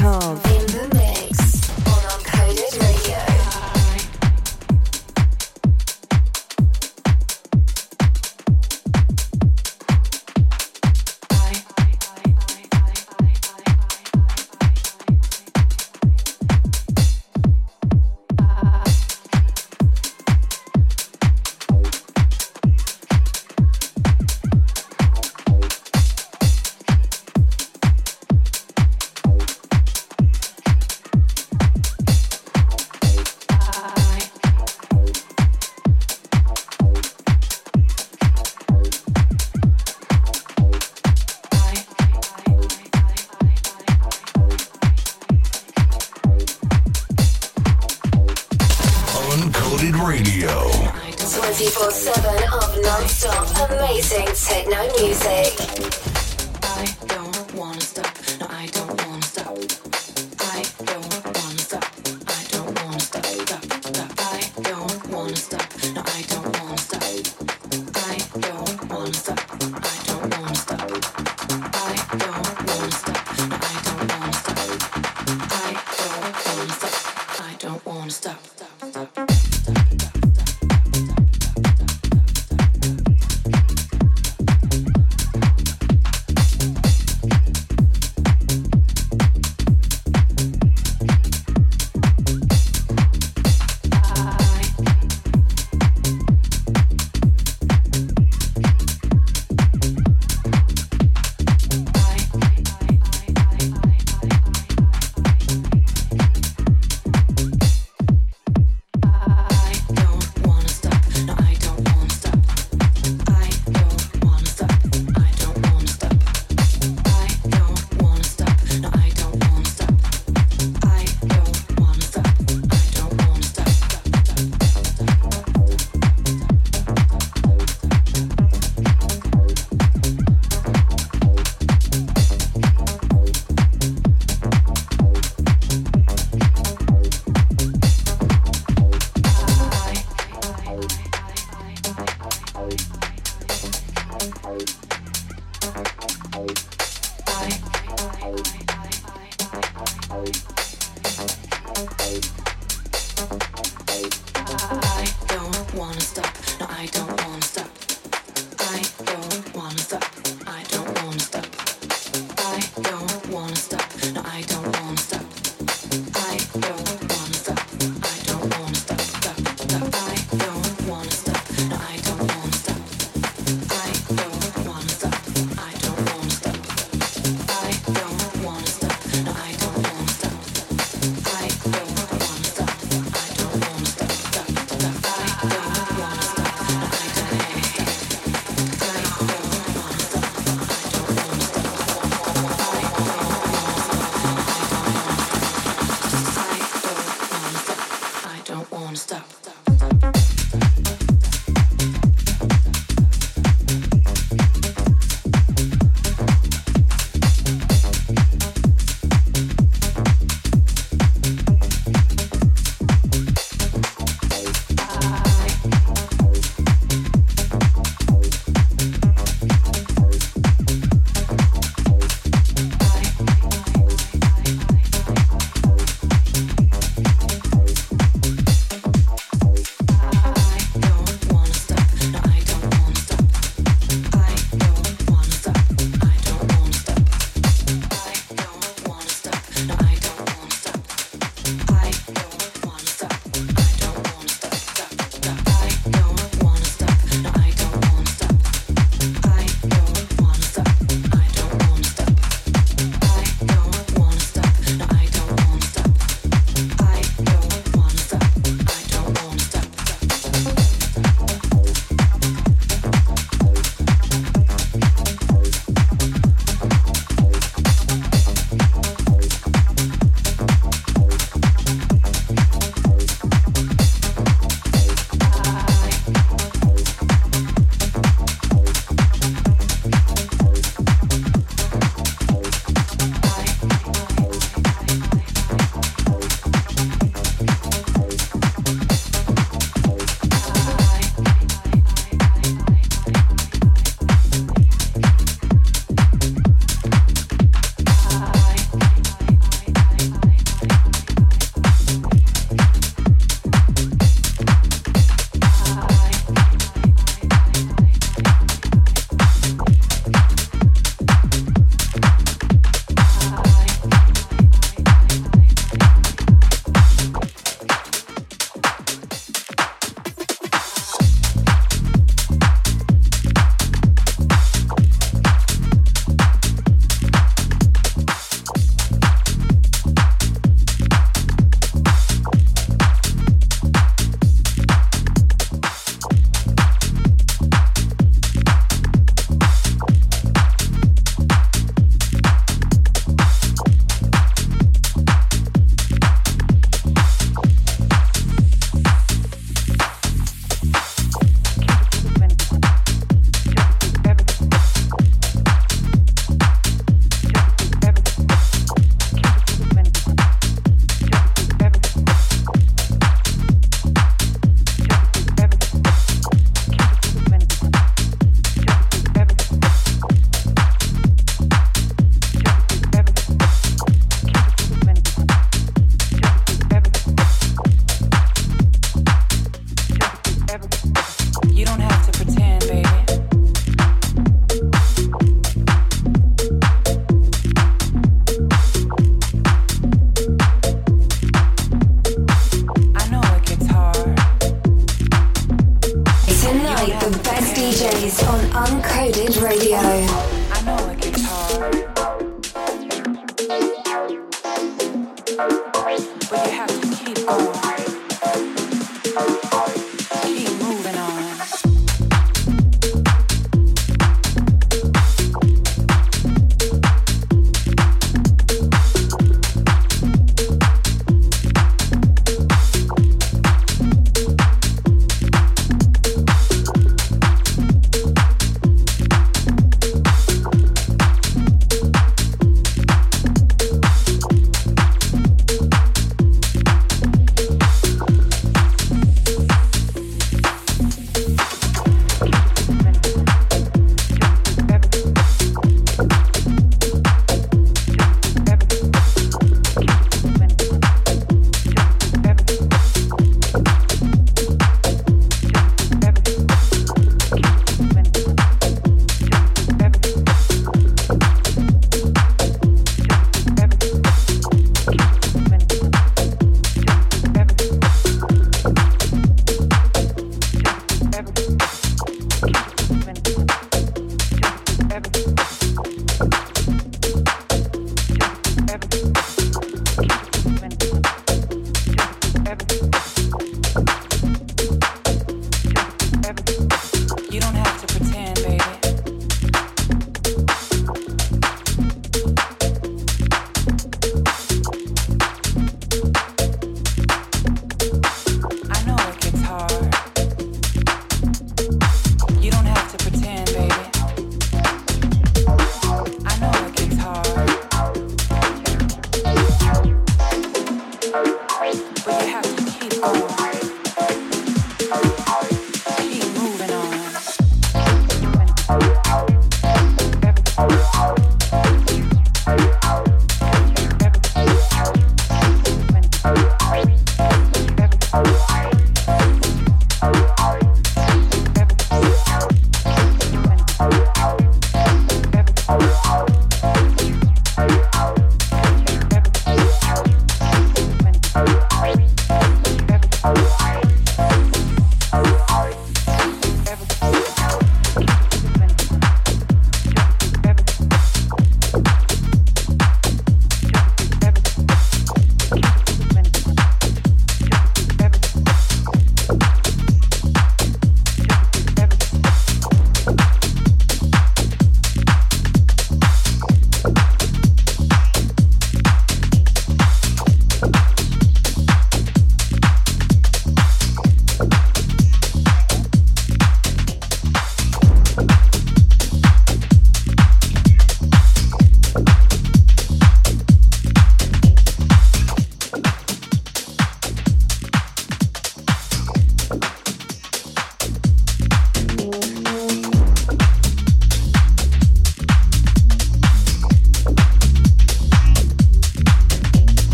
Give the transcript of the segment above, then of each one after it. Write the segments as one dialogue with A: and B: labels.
A: Tav.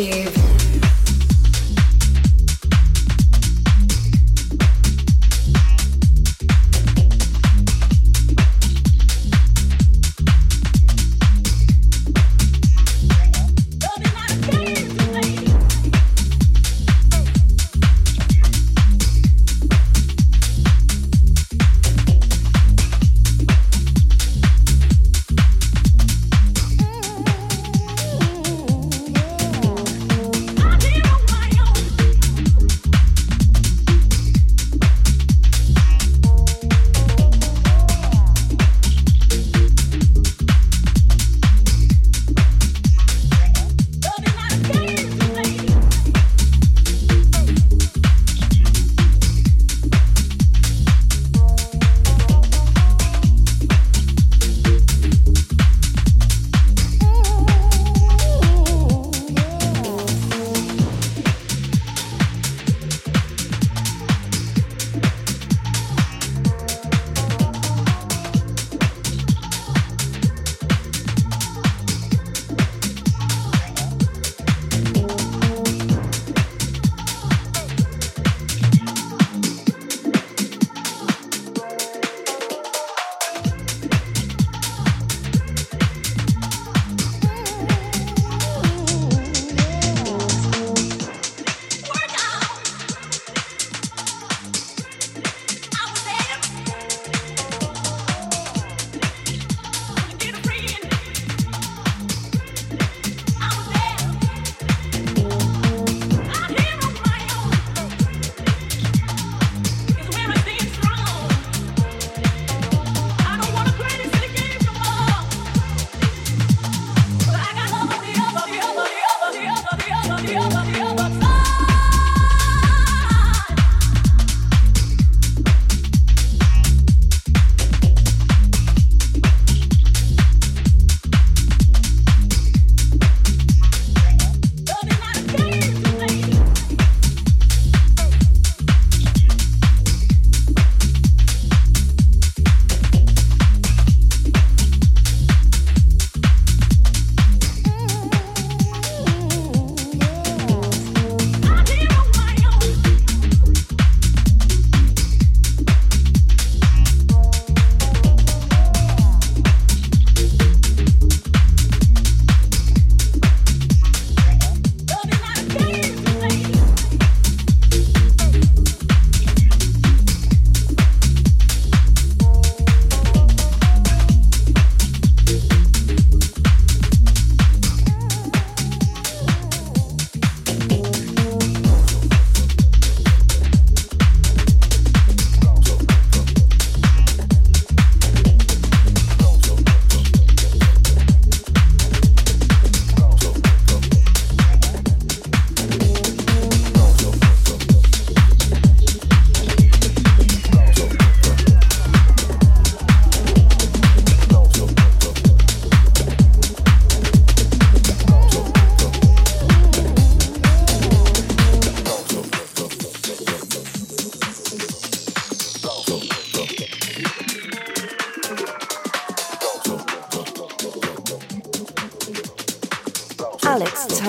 B: YouTube.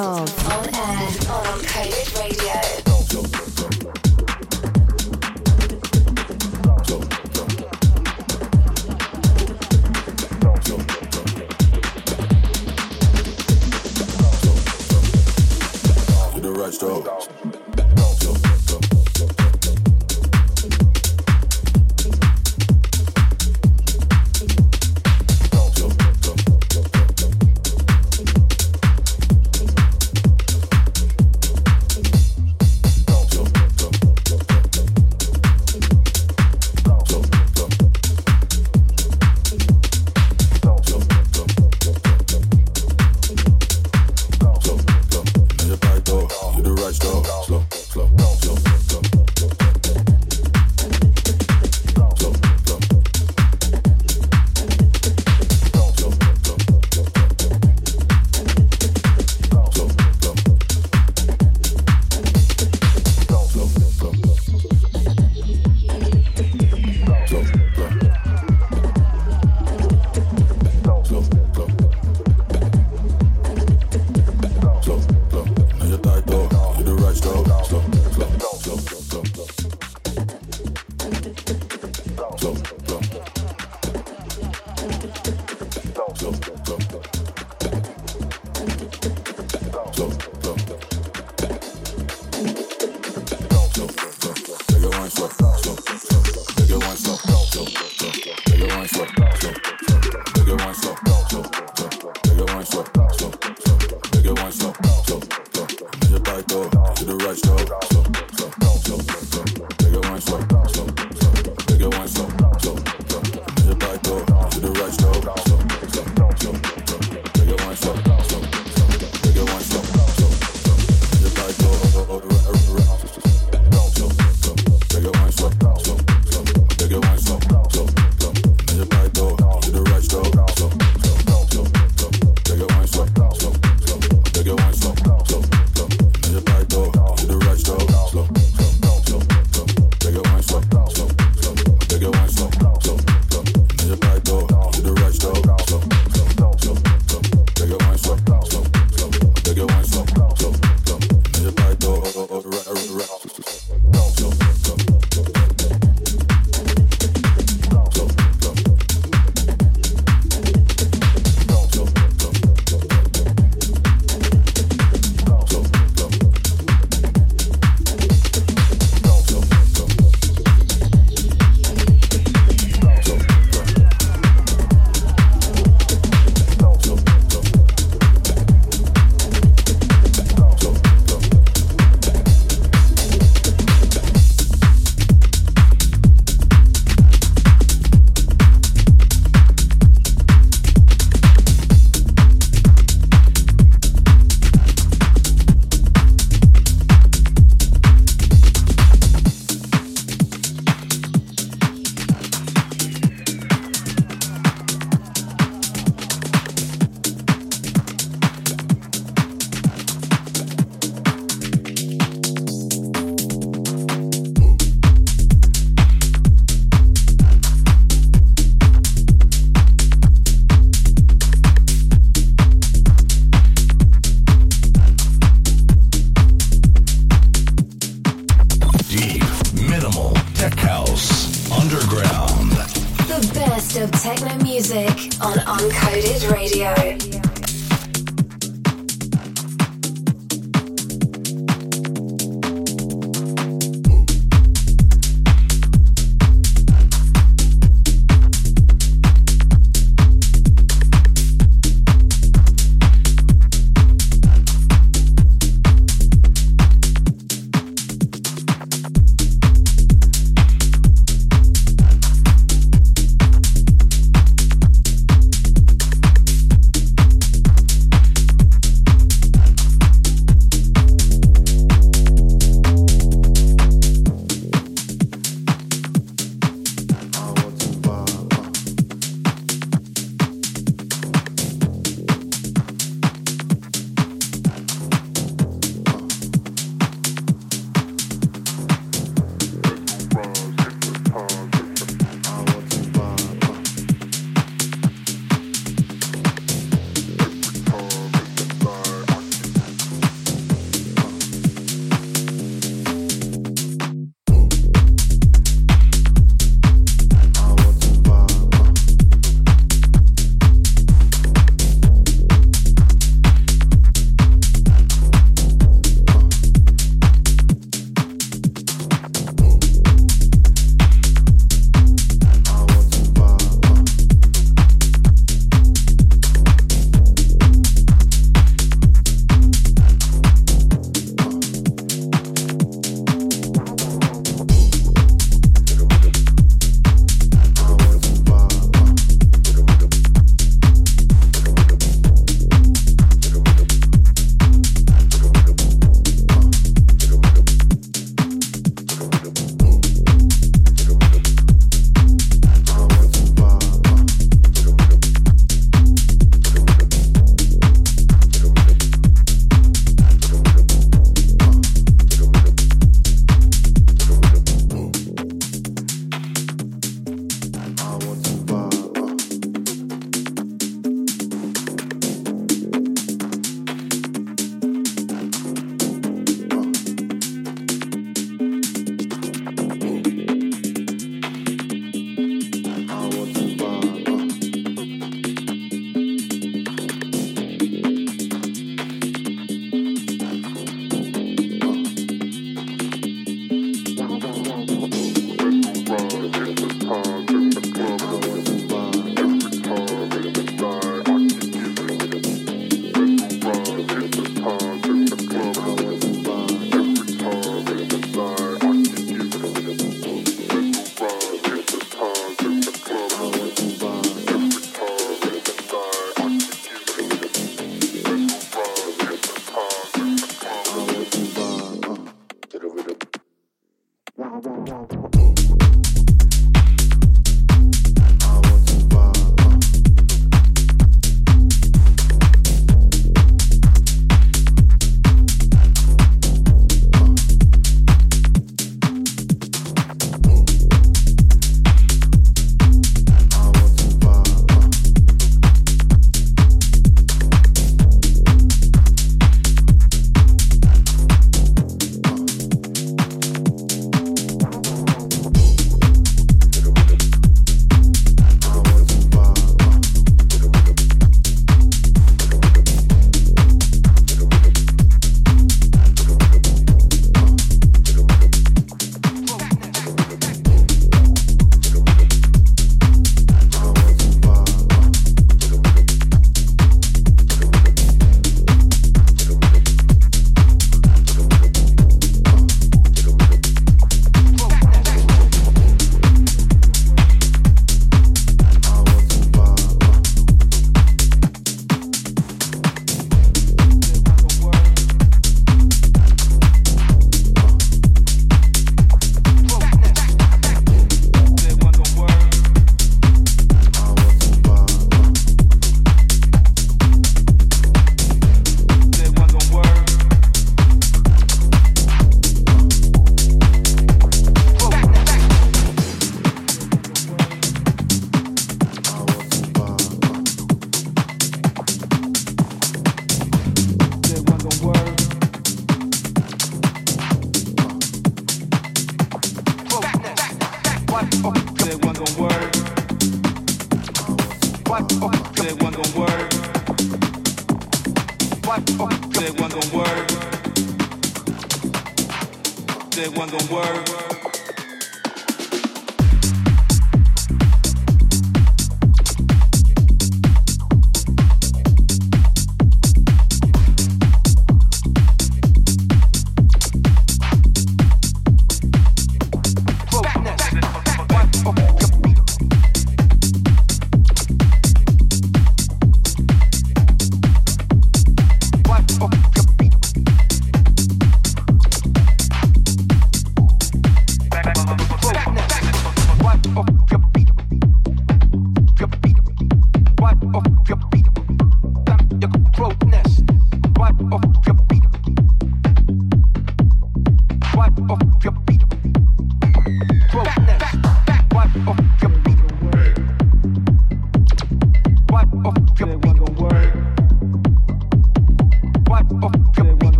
C: On air on Uncoded Radio.
A: Stop.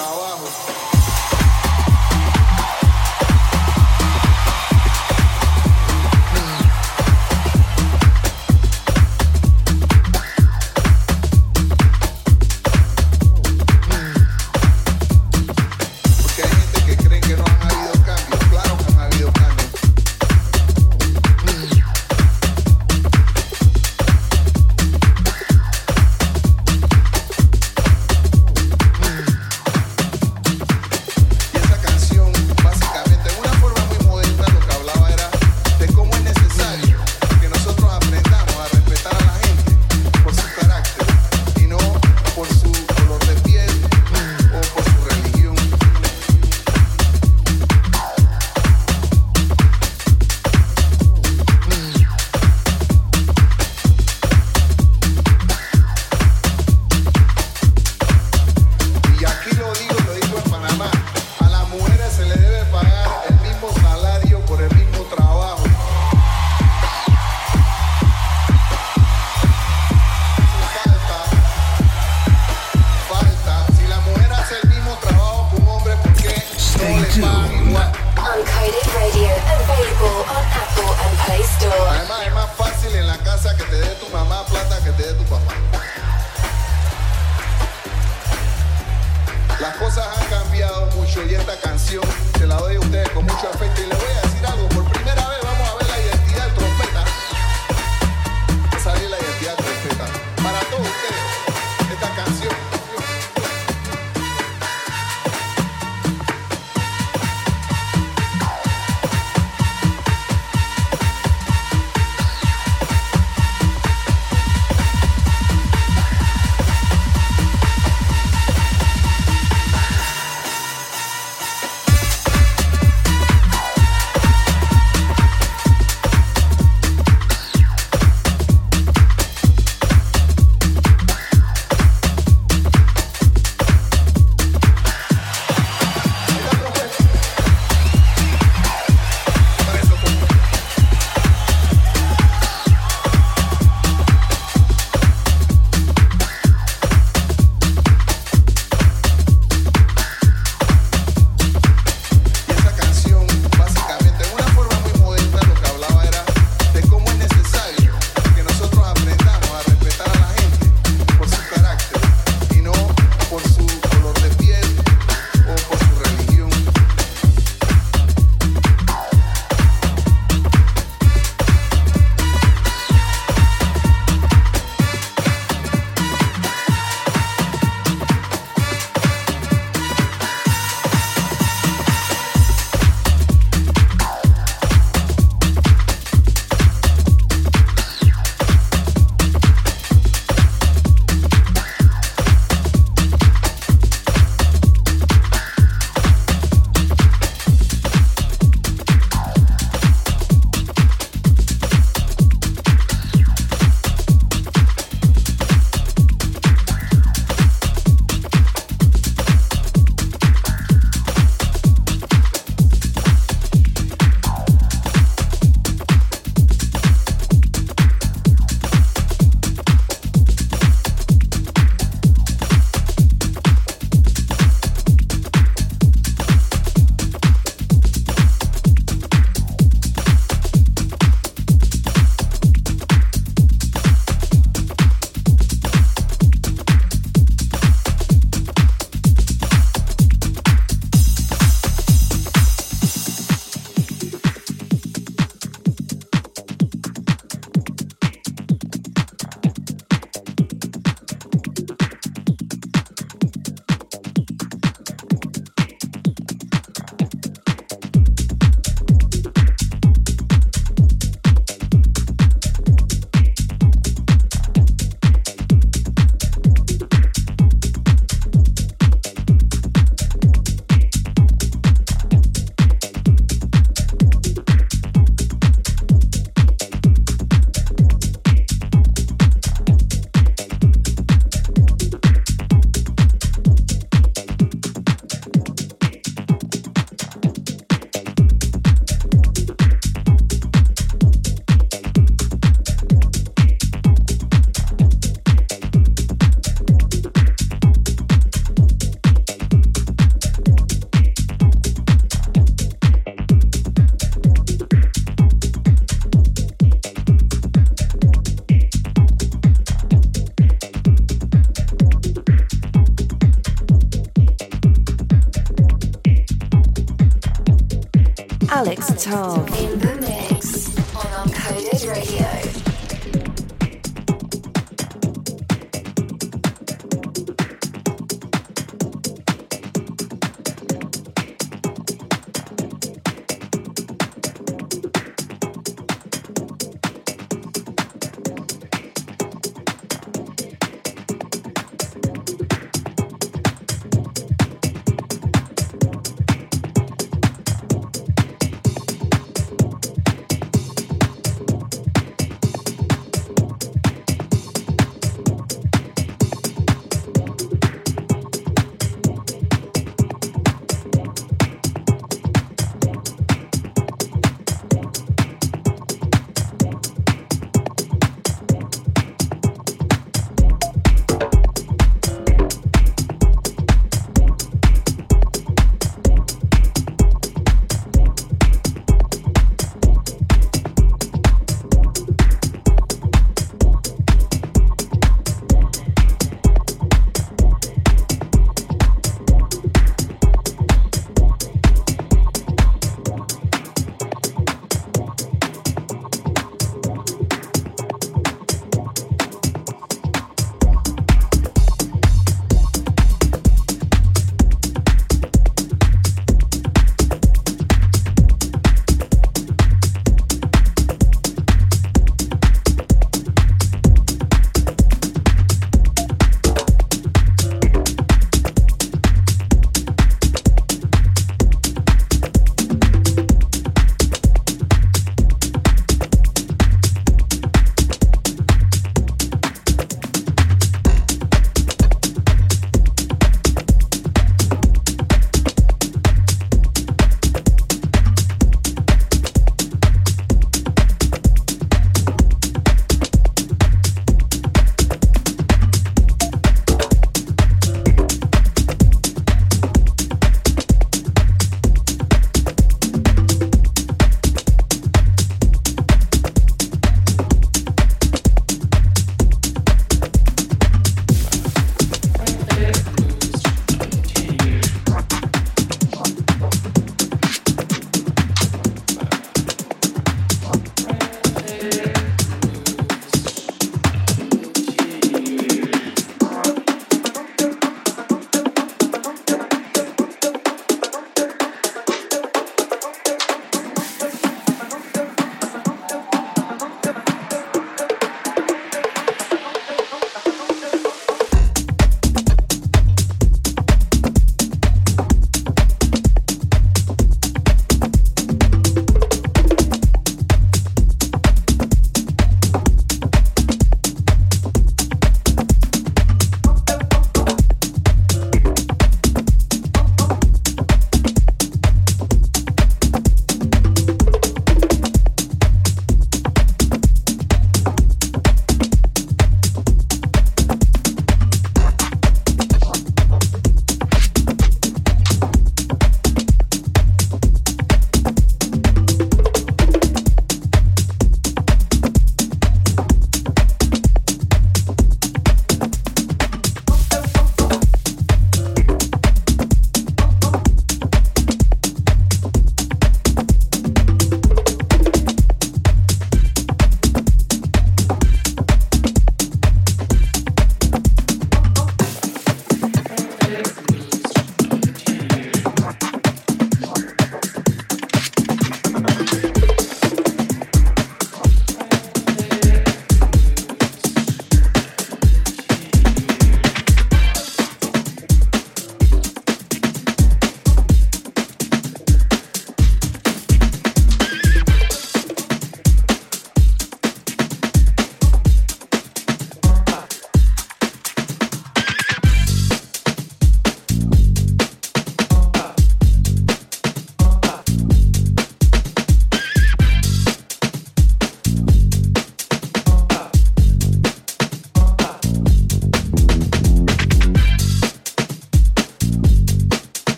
A: Navarro.